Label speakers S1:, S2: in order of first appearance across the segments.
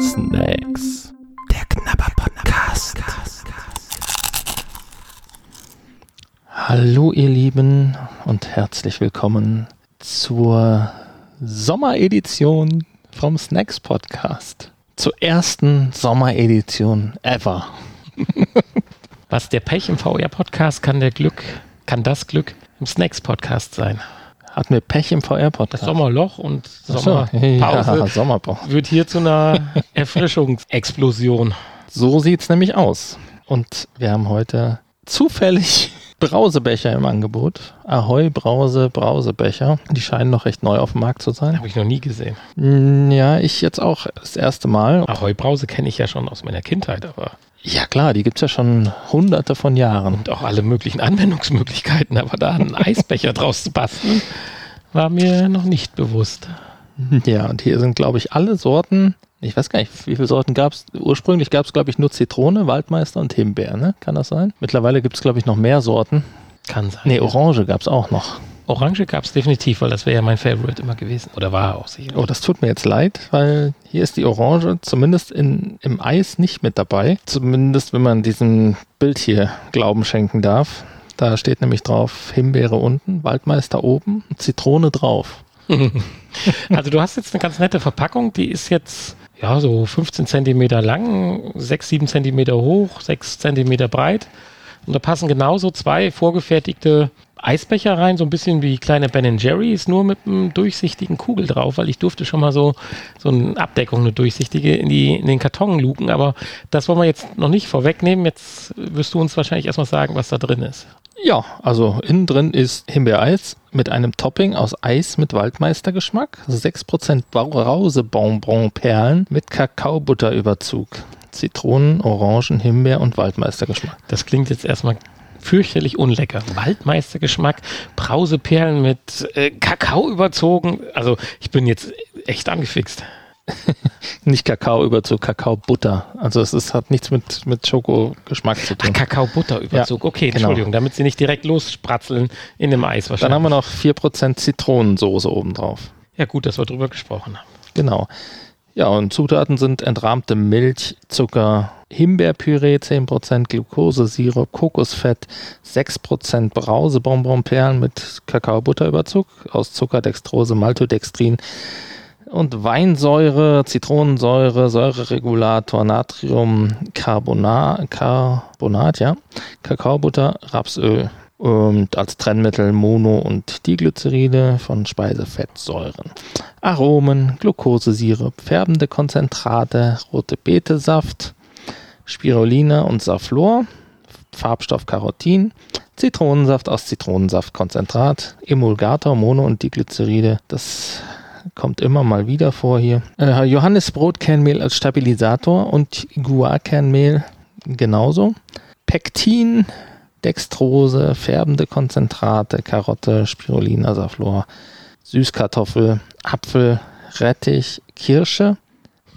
S1: Snacks. Der Knabber Podcast. Hallo ihr Lieben und herzlich willkommen zur Sommeredition vom Snacks Podcast. Zur ersten Sommeredition ever.
S2: Was der Pech im VR Podcast kann der Glück, kann das Glück im Snacks Podcast sein.
S1: Hatten wir Pech im VR-Podcast?
S2: Sommerloch und Sommerpause
S1: Ja, Sommerpause.
S2: wird hier zu einer Erfrischungsexplosion.
S1: So sieht's nämlich aus. Und wir haben heute zufällig Brausebecher im Angebot. Ahoi Brause Brausebecher. Die scheinen noch recht neu auf dem Markt zu sein.
S2: Habe ich noch nie gesehen.
S1: Mm, Ja, ich jetzt auch das erste Mal.
S2: Ahoi Brause kenne ich ja schon aus meiner Kindheit, aber
S1: Ja klar, die gibt's ja schon hunderte von Jahren.
S2: und auch alle möglichen Anwendungsmöglichkeiten, aber da einen Eisbecher draus zu basteln, war mir noch nicht bewusst.
S1: Ja, und hier sind, glaube ich, alle Sorten. Ich weiß gar nicht, wie viele Sorten gab's. Ursprünglich gab's, glaube ich, nur Zitrone, Waldmeister und Himbeer, ne? Kann das sein? Mittlerweile gibt's, glaube ich, noch mehr Sorten.
S2: Kann sein.
S1: Nee,
S2: ja.
S1: Orange gab's auch noch.
S2: Orange gab es definitiv, weil das wäre ja mein Favorite immer gewesen. Oder war auch sicher.
S1: Oh, das tut mir jetzt leid, weil hier ist die Orange zumindest in, im Eis nicht mit dabei. Zumindest, wenn man diesem Bild hier Glauben schenken darf. Da steht nämlich drauf Himbeere unten, Waldmeister oben, Zitrone drauf.
S2: Also du hast jetzt eine ganz nette Verpackung, die ist jetzt ja so 15 Zentimeter lang, 6, 7 Zentimeter hoch, 6 Zentimeter breit. Und da passen genauso zwei vorgefertigte Eisbecher rein, so ein bisschen wie kleine Ben Jerry's, nur mit einem durchsichtigen Kugel drauf, weil ich durfte schon mal so, so eine Abdeckung, eine durchsichtige in, die, in den Karton luken. Aber das wollen wir jetzt noch nicht vorwegnehmen. Jetzt wirst du uns wahrscheinlich erstmal sagen, was da drin ist.
S1: Ja, also innen drin ist Himbeereis mit einem Topping aus Eis mit Waldmeistergeschmack, 6% Brausebonbon-Perlen mit Kakaobutterüberzug, Zitronen, Orangen, Himbeer und Waldmeistergeschmack.
S2: Das klingt jetzt erstmal fürchterlich unlecker. Waldmeistergeschmack, Brauseperlen mit äh, Kakao überzogen. Also ich bin jetzt echt angefixt.
S1: Nicht Kakaoüberzug, Kakaobutter. Also es ist, hat nichts mit, mit Schokogeschmack zu tun.
S2: Kakao-Butterüberzug. okay,
S1: genau.
S2: Entschuldigung, damit sie nicht direkt losspratzeln in dem Eis wahrscheinlich.
S1: Dann haben wir noch 4% Zitronensoße obendrauf.
S2: ja gut, dass wir drüber gesprochen haben.
S1: Genau. Ja, und Zutaten sind entrahmte Milch, Zucker, Himbeerpüree 10%, Glukosesirup, Kokosfett, 6% Brausebonbonperlen mit Kakaobutterüberzug aus Zucker, Dextrose, Maltodextrin und Weinsäure, Zitronensäure, Säureregulator, Natrium, Carbonat, Carbonat, ja, Kakaobutter, Rapsöl und als Trennmittel Mono- und Diglyceride von Speisefettsäuren. Aromen, Glukosesirup, färbende Konzentrate, rote Betesaft, Spirulina und Saflor, Farbstoff Carotin, Zitronensaft aus Zitronensaftkonzentrat, Emulgator, Mono- und Diglyceride. Das kommt immer mal wieder vor hier. Äh, Johannisbrotkernmehl als Stabilisator und Guarkernmehl genauso. Pektin, Dextrose, färbende Konzentrate, Karotte, Spirulina, Saflor, Süßkartoffel, Apfel, Rettich, Kirsche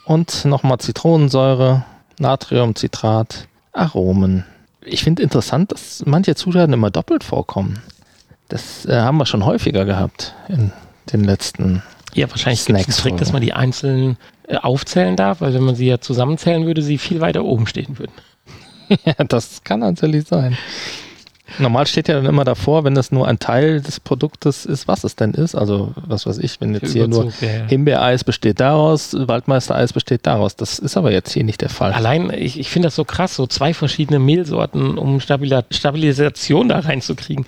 S1: und nochmal Zitronensäure, Natriumcitrat, Aromen. Ich finde interessant, dass manche Zutaten immer doppelt vorkommen. Das äh, haben wir schon häufiger gehabt in den letzten.
S2: Ja, wahrscheinlich gibt es Trick, dass man die einzelnen äh, aufzählen darf, weil wenn man sie ja zusammenzählen würde, sie viel weiter oben stehen würden.
S1: ja, das kann natürlich sein. Normal steht ja dann immer davor, wenn das nur ein Teil des Produktes ist, was es denn ist. Also, was weiß ich, wenn jetzt hier nur
S2: Überzug, ja, ja.
S1: Himbeereis besteht daraus, Waldmeistereis besteht daraus. Das ist aber jetzt hier nicht der Fall.
S2: Allein, ich, ich finde das so krass, so zwei verschiedene Mehlsorten, um Stabila Stabilisation da reinzukriegen.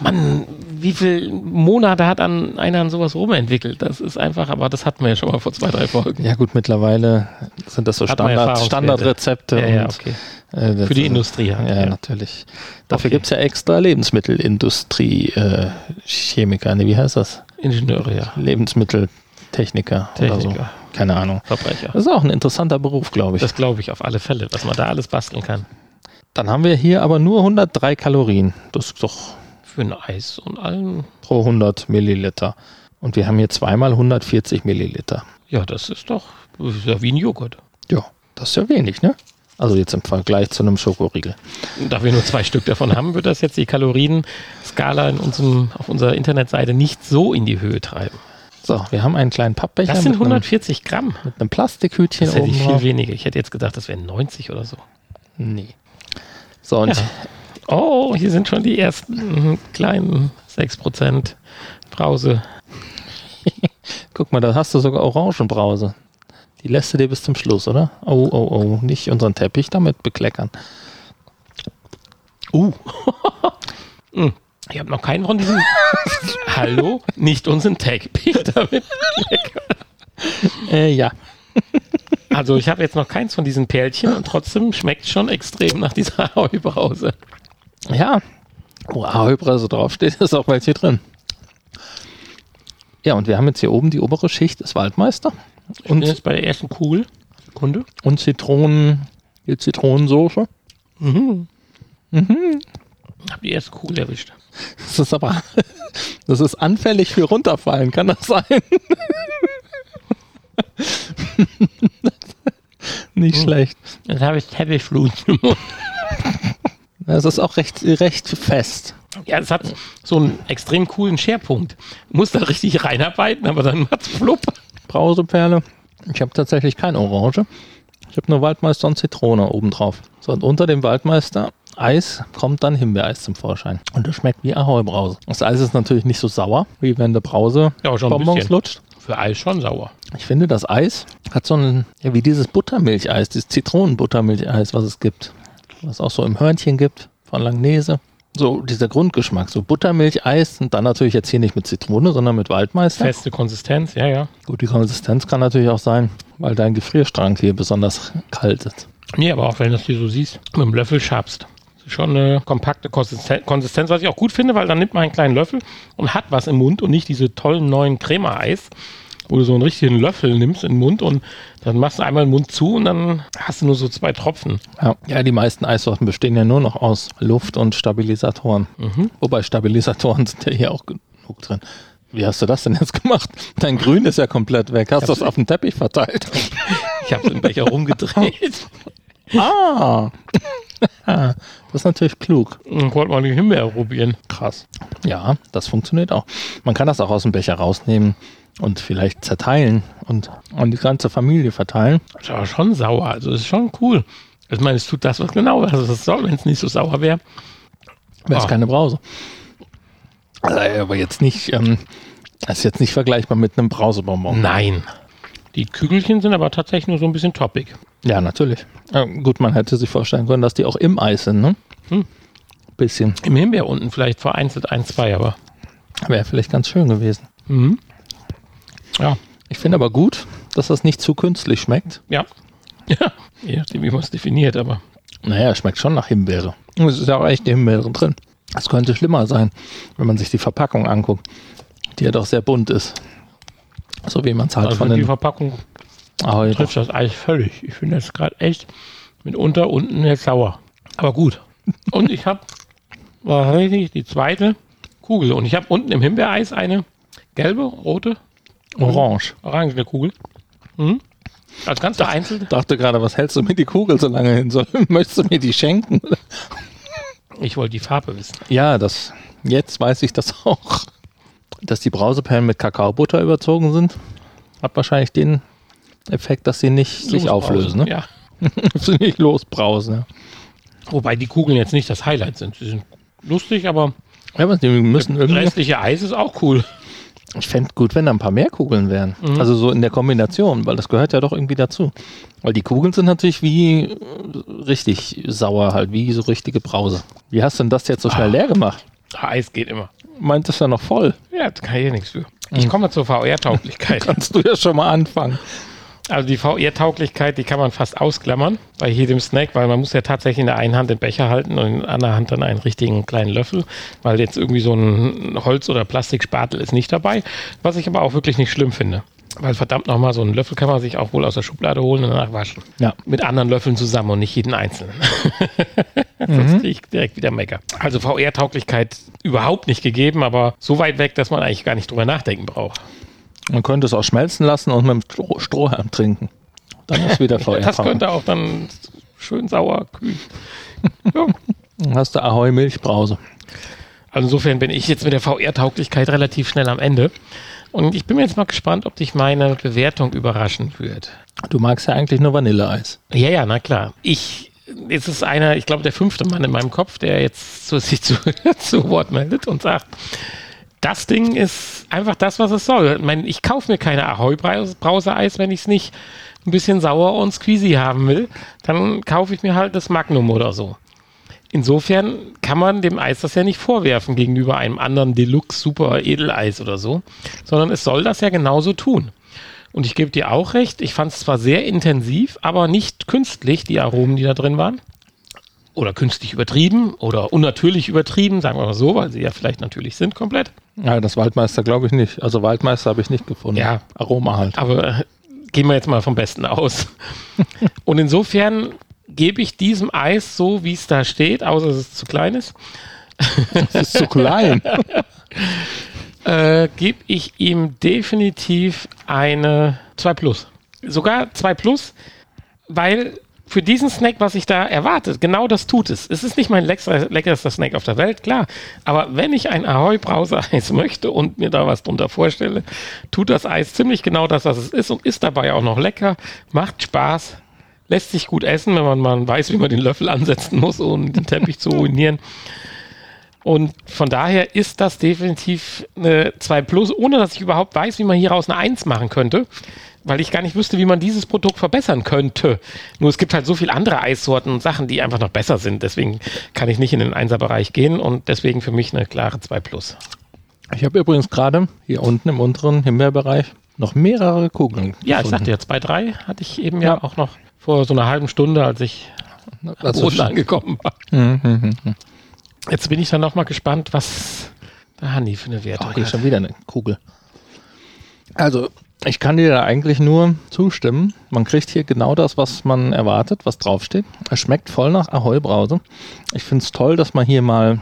S2: Mann, wie viele Monate hat an einer an sowas rumentwickelt? Das ist einfach, aber das hatten wir ja schon mal vor zwei, drei Folgen.
S1: Ja gut, mittlerweile sind das so Standard. Standardrezepte.
S2: Ja, ja, okay.
S1: äh,
S2: Für die
S1: ist-
S2: Industrie halt.
S1: Ja,
S2: ja.
S1: natürlich. Dafür
S2: Okay.
S1: gibt's ja extra Lebensmittelindustrie, äh, Chemiker, ne, wie heißt das?
S2: Ingenieure, ja.
S1: Lebensmitteltechniker oder so.
S2: Techniker.
S1: Keine Ahnung.
S2: Verbrecher.
S1: Das ist auch ein interessanter Beruf, glaube ich.
S2: Das glaube ich auf alle Fälle, was man da alles basteln kann.
S1: Dann haben wir hier aber nur 103 Kalorien. Das ist doch
S2: Für ein Eis und allem.
S1: pro 100 Milliliter. Und wir haben hier zweimal 140 Milliliter.
S2: Ja, das ist doch das ist ja wie ein Joghurt.
S1: Ja, das ist ja wenig, ne? Also jetzt im Vergleich zu einem Schokoriegel.
S2: Da wir nur zwei Stück davon haben, wird das jetzt die Kalorienskala in unserem, auf unserer Internetseite nicht so in die Höhe treiben.
S1: So, wir haben einen kleinen Pappbecher
S2: Das sind
S1: mit, einem,
S2: 140 Gramm.
S1: mit einem Plastikhütchen
S2: Das hätte
S1: oben
S2: ich viel
S1: drauf.
S2: weniger. Ich hätte jetzt gedacht, das wären 90 oder so.
S1: Nee. So, und
S2: Ja. Oh, hier sind schon die ersten kleinen 6% Brause.
S1: guck mal, da hast du sogar Orangenbrause. Die lässt du dir bis zum Schluss, oder? Oh, oh, oh, nicht unseren Teppich damit bekleckern.
S2: Uh. Hm. Ich habe noch keinen von diesen. Hallo? Nicht unseren Teppich damit.
S1: Äh, ja.
S2: Also ich habe jetzt noch keins von diesen Perlchen und trotzdem schmeckt schon extrem nach dieser Heubrause.
S1: Ja. Wo Ahoi-Brause draufsteht, ist auch welche drin. Ja, und wir haben jetzt hier oben die obere Schicht des Waldmeister.
S2: Ich bin
S1: Und,
S2: jetzt bei der ersten Kugel. Sekunde.
S1: und Zitronen, die Zitronensoße.
S2: Hab die erste Kugel erwischt.
S1: Das ist aber, das ist anfällig für runterfallen, kann das sein? Nicht schlecht.
S2: Jetzt habe ich Teppichflut im Mund.
S1: Es ist auch recht, recht fest.
S2: Ja, es hat so einen extrem coolen Scherpunkt. Muss da richtig reinarbeiten, aber dann macht's flupp.
S1: Brauseperle. Ich habe tatsächlich keine Orange. Ich habe nur Waldmeister und Zitrone obendrauf. So, und unter dem Waldmeister Eis kommt dann Himbeereis zum Vorschein. Und das schmeckt wie Ahoi-Brause. Das Eis ist natürlich nicht so sauer, wie wenn der Brause
S2: Ja, schon
S1: Bonbons lutscht.
S2: Für Eis schon sauer.
S1: Ich finde, das Eis hat so ein, ja, wie dieses Buttermilcheis, dieses Zitronenbuttermilcheis, was es gibt. Was auch so im Hörnchen gibt, von Langnese. So dieser Grundgeschmack, so Buttermilcheis und dann natürlich jetzt hier nicht mit Zitrone, sondern mit Waldmeister.
S2: Feste Konsistenz, ja, ja.
S1: Gut, die Konsistenz kann natürlich auch sein, weil dein Gefrierstrang hier besonders kalt ist.
S2: Nee, aber auch wenn du das hier so siehst, mit dem Löffel schabst. Schon eine kompakte Konsisten- Konsistenz, was ich auch gut finde, weil dann nimmt man einen kleinen Löffel und hat was im Mund und nicht diese tollen neuen Crema-Eis, wo du so einen richtigen Löffel nimmst in den Mund und dann machst du einmal den Mund zu und dann hast du nur so zwei Tropfen.
S1: Ja, ja die meisten Eissorten bestehen ja nur noch aus Luft und Stabilisatoren. Wobei Stabilisatoren sind ja hier auch genug drin. Wie hast du das denn jetzt gemacht? Dein Grün ist ja komplett weg. Hast du das auf den Teppich verteilt?
S2: Ich habe den Becher rumgedreht
S1: Ah! das ist natürlich klug.
S2: und wollte mal die Himbeere probieren.
S1: Krass. Ja, das funktioniert auch. Man kann das auch aus dem Becher rausnehmen und vielleicht zerteilen und an die ganze Familie verteilen.
S2: Das ist aber schon sauer, also das ist schon cool. Ich meine, es tut das, was genau was es soll, wenn es nicht so sauer wäre.
S1: Wäre es
S2: Ah.
S1: keine Brause. Also, aber jetzt nicht, ähm, das ist jetzt nicht vergleichbar mit einem Brausebonbon.
S2: Nein. Die Kügelchen sind aber tatsächlich nur so ein bisschen toppig.
S1: Ja, natürlich. Äh, gut, man hätte sich vorstellen können, dass die auch im Eis sind, ne?
S2: Hm.
S1: Bisschen.
S2: Im Himbeer unten vielleicht vereinzelt ein, zwei, aber.
S1: Wäre vielleicht ganz schön gewesen.
S2: Mhm. Ja,
S1: Ich finde aber gut, dass das nicht zu künstlich schmeckt.
S2: ja. Ja, je nachdem, wie man es definiert, aber.
S1: Naja, es schmeckt schon nach Himbeere. Und Es ist ja auch echt Himbeere drin. Es könnte schlimmer sein, wenn man sich die Verpackung anguckt, die ja doch sehr bunt ist. So wie man es halt
S2: Also
S1: von
S2: die
S1: den
S2: Verpackung
S1: Ahoi
S2: trifft das Eis völlig. Ich finde das gerade echt mitunter unten jetzt sauer. Aber gut. Und ich habe tatsächlich die zweite Kugel. Und ich habe unten im Himbeereis eine gelbe, rote,
S1: Orange.
S2: orangene Kugel. Mhm. Als ganz vereinzelt.
S1: Dachte gerade, was hältst du mir die Kugel so lange hin? Soll, möchtest du mir die schenken?
S2: Ich wollte die Farbe wissen.
S1: Ja, das, jetzt weiß ich das auch. Dass die Brauseperlen mit Kakaobutter überzogen sind, hat wahrscheinlich den Effekt, dass sie nicht sich auflösen. Ne?
S2: Ja.
S1: Dass sie nicht losbrausen. Ja.
S2: Wobei die Kugeln jetzt nicht das Highlight sind. Sie sind lustig, aber
S1: Ja, aber die müssen
S2: das
S1: irgendwie.
S2: restliche Eis ist auch cool.
S1: Ich fände gut, wenn da ein paar mehr Kugeln wären.
S2: Mhm.
S1: Also so in der Kombination, weil das gehört ja doch irgendwie dazu. Weil die Kugeln sind natürlich wie äh, richtig sauer, halt, wie so richtige Brause. Wie hast du denn das jetzt so schnell
S2: Ah.
S1: leer gemacht?
S2: Eis geht immer.
S1: Meint es ja noch voll?
S2: Ja, da kann ich ja nichts für. Ich komme zur VR-Tauglichkeit.
S1: Kannst du ja schon mal anfangen.
S2: Also die VR-Tauglichkeit, die kann man fast ausklammern bei jedem Snack, weil man muss ja tatsächlich in der einen Hand den Becher halten und in der anderen Hand dann einen richtigen kleinen Löffel, weil jetzt irgendwie so ein Holz- oder Plastikspatel ist nicht dabei, was ich aber auch wirklich nicht schlimm finde. Weil verdammt nochmal, so einen Löffel kann man sich auch wohl aus der Schublade holen und danach waschen.
S1: Ja.
S2: Mit anderen Löffeln zusammen und nicht jeden einzelnen. Sonst kriege ich direkt wieder Mecker. Also VR-Tauglichkeit überhaupt nicht gegeben, aber so weit weg, dass man eigentlich gar nicht drüber nachdenken braucht.
S1: Man könnte es auch schmelzen lassen und mit dem Stroh Strohhalm trinken. Dann ist wieder VR.
S2: Das könnte auch dann schön sauer kühlen. Ja.
S1: Dann hast du Ahoi Milchbrause.
S2: Also insofern bin ich jetzt mit der VR-Tauglichkeit relativ schnell am Ende. Und ich bin mir jetzt mal gespannt, ob dich meine Bewertung überraschen wird.
S1: Du magst ja eigentlich nur Vanilleeis.
S2: Ja, ja, na klar. Ich, jetzt ist einer, ich glaube, der fünfte Mann in meinem Kopf, der jetzt zu, sich zu, zu Wort meldet und sagt, das Ding ist einfach das, was es soll. Ich, meine, ich kaufe mir keine Ahoi-Brause-Eis, wenn ich es nicht ein bisschen sauer und squeezy haben will. Dann kaufe ich mir halt das Magnum oder so. Insofern kann man dem Eis das ja nicht vorwerfen gegenüber einem anderen Deluxe Super Edeleis oder so, sondern es soll das ja genauso tun. Und ich gebe dir auch recht, ich fand es zwar sehr intensiv, aber nicht künstlich, die Aromen, die da drin waren. Oder künstlich übertrieben oder unnatürlich übertrieben, sagen wir mal so, weil sie ja vielleicht natürlich sind komplett.
S1: Ja, das Waldmeister glaube ich nicht. Also Waldmeister habe ich nicht gefunden.
S2: Ja.
S1: Aroma halt.
S2: Aber äh, gehen wir jetzt mal vom Besten aus. Und insofern gebe ich diesem Eis so, wie es da steht, außer dass es zu klein ist.
S1: Es ist zu klein.
S2: äh, gebe ich ihm definitiv eine 2 Plus. Sogar 2 Plus, weil für diesen Snack, was ich da erwartet, genau das tut es. Es ist nicht mein leckerster, leckerster Snack auf der Welt, klar. Aber wenn ich ein Ahoi Brause-Eis möchte und mir da was drunter vorstelle, tut das Eis ziemlich genau das, was es ist und ist dabei auch noch lecker, macht Spaß, lässt sich gut essen, wenn man mal weiß, wie man den Löffel ansetzen muss, um den Teppich zu ruinieren. Und von daher ist das definitiv eine 2 Plus, ohne dass ich überhaupt weiß, wie man hieraus eine 1 machen könnte, weil ich gar nicht wüsste, wie man dieses Produkt verbessern könnte. Nur es gibt halt so viele andere Eissorten und Sachen, die einfach noch besser sind. Deswegen kann ich nicht in den 1er-Bereich gehen und deswegen für mich eine klare 2 Plus.
S1: Ich habe übrigens gerade hier unten im unteren Himbeerbereich noch mehrere Kugeln.
S2: Ja, ich sagte ja, 2, 3 hatte ich eben ja, ja auch noch vor so einer halben Stunde, als ich am Boden angekommen war. Jetzt bin ich dann noch mal gespannt, was der Hanni für eine Wertung
S1: oh, hier hat. schon wieder eine Kugel. Also, ich kann dir da eigentlich nur zustimmen. Man kriegt hier genau das, was man erwartet, was draufsteht. Es schmeckt voll nach Ahoi-Brause. Ich finde es toll, dass man hier mal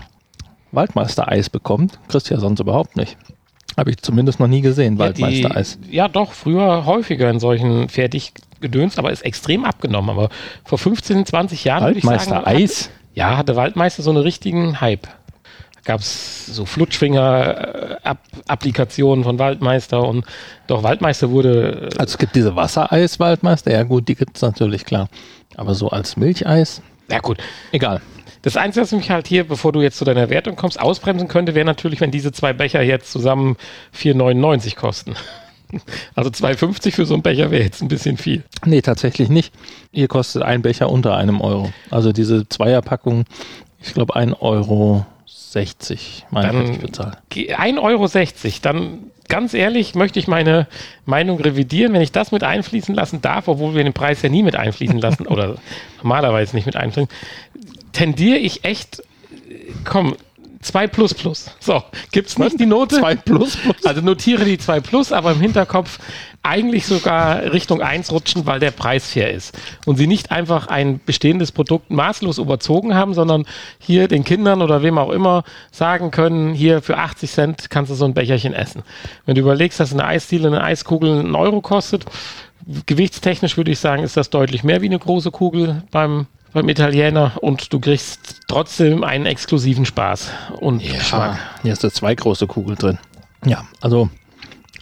S1: Waldmeister-Eis bekommt. Kriegst du ja sonst überhaupt nicht. Habe ich zumindest noch nie gesehen, ja, Waldmeister-Eis.
S2: Ja, doch, früher häufiger in solchen fertig gedönst, aber ist extrem abgenommen. Aber vor 15, 20 Jahren
S1: würde ich sagen. Eis?
S2: Ja, hatte Waldmeister so einen richtigen Hype. Da gab es so Flutschfinger-Applikationen von Waldmeister und doch Waldmeister wurde.
S1: Äh, also es gibt diese Wassereis-Waldmeister, ja gut, die gibt es natürlich klar. Aber so als Milcheis?
S2: Ja gut. Egal. Das Einzige, was mich halt hier, bevor du jetzt zu deiner Wertung kommst, ausbremsen könnte, wäre natürlich, wenn diese zwei Becher jetzt zusammen 4,99 kosten. Also 2,50 für so einen Becher wäre jetzt ein bisschen viel.
S1: Nee, tatsächlich nicht. Hier kostet ein Becher unter einem Euro. Also diese Zweierpackung, ich glaube 1,60 Euro meine ich bezahlt.
S2: 1,60 Euro, dann ganz ehrlich möchte ich meine Meinung revidieren, wenn ich das mit einfließen lassen darf, obwohl wir den Preis ja nie mit einfließen lassen oder normalerweise nicht mit einfließen, tendiere ich echt, komm, 2 plus plus. So, gibt's nicht die Note?
S1: 2 plus plus.
S2: Also notiere die 2 plus, aber im Hinterkopf eigentlich sogar Richtung 1 rutschen, weil der Preis fair ist. Und sie nicht einfach ein bestehendes Produkt maßlos überzogen haben, sondern hier den Kindern oder wem auch immer sagen können, hier für 80 Cent kannst du so ein Becherchen essen. Wenn du überlegst, dass eine Eisdiele, eine Eiskugel einen Euro kostet, gewichtstechnisch würde ich sagen, ist das deutlich mehr wie eine große Kugel beim beim Italiener und du kriegst trotzdem einen exklusiven Spaß und
S1: ja, Geschmack. Hier ist da zwei große Kugeln drin. Ja, also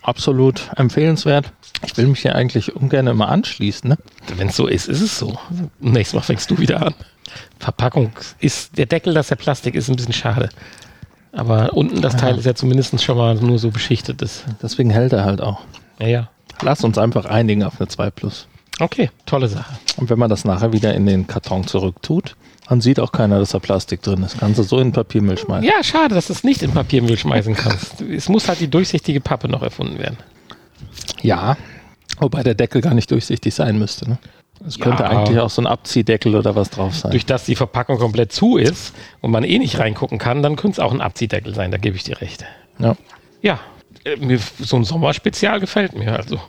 S1: absolut empfehlenswert. Ich will mich hier eigentlich ungern immer anschließen. Ne?
S2: Wenn es so ist, ist es so. Nächstes Mal fängst du wieder an. Verpackung ist, der Deckel, dass der Plastik ist, ein bisschen schade. Aber unten das Teil ist ja zumindest schon mal nur so beschichtet. Ist.
S1: Deswegen hält er halt auch.
S2: Ja, ja.
S1: Lass uns einfach einigen auf eine 2 Plus.
S2: Okay, tolle Sache.
S1: Und wenn man das nachher wieder in den Karton zurücktut, dann sieht auch keiner, dass da Plastik drin ist. Kannst du so in Papiermüll schmeißen.
S2: Ja, schade, dass du es nicht in Papiermüll schmeißen kannst. es muss halt die durchsichtige Pappe noch erfunden werden.
S1: Ja, wobei der Deckel gar nicht durchsichtig sein müsste. Ne? Es ja, könnte eigentlich auch so ein Abziehdeckel oder was drauf sein.
S2: Durch das die Verpackung komplett zu ist und man eh nicht reingucken kann, dann könnte es auch ein Abziehdeckel sein, da gebe ich dir recht.
S1: Ja.
S2: Ja, äh, mir, so ein Sommerspezial gefällt mir also.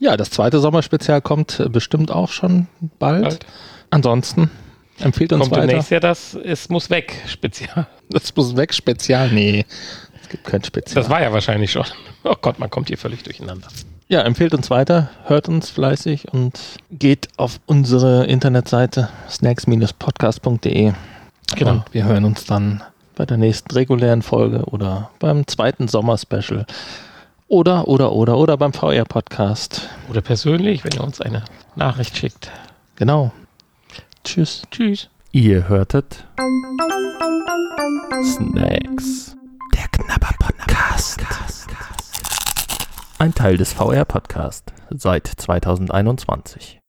S1: Ja, das zweite Sommerspezial kommt äh, bestimmt auch schon bald. bald. Ansonsten empfiehlt uns
S2: kommt
S1: weiter.
S2: demnächst ja das Es muss weg Spezial.
S1: Das muss weg Spezial? Nee, es gibt kein Spezial.
S2: Das war ja wahrscheinlich schon. Oh Gott, man kommt hier völlig durcheinander.
S1: Ja, empfehlt uns weiter, hört uns fleißig und geht auf unsere Internetseite snacks-podcast.de. Genau. Und wir hören uns dann bei der nächsten regulären Folge oder beim zweiten Sommerspecial Oder, oder, oder, oder beim VR-Podcast.
S2: Oder persönlich, wenn ihr uns eine Nachricht schickt.
S1: Genau. Tschüss.
S2: Tschüss.
S1: Ihr hörtet Snacks. Der Knabber Podcast. Ein Teil des VR Podcast seit 2021.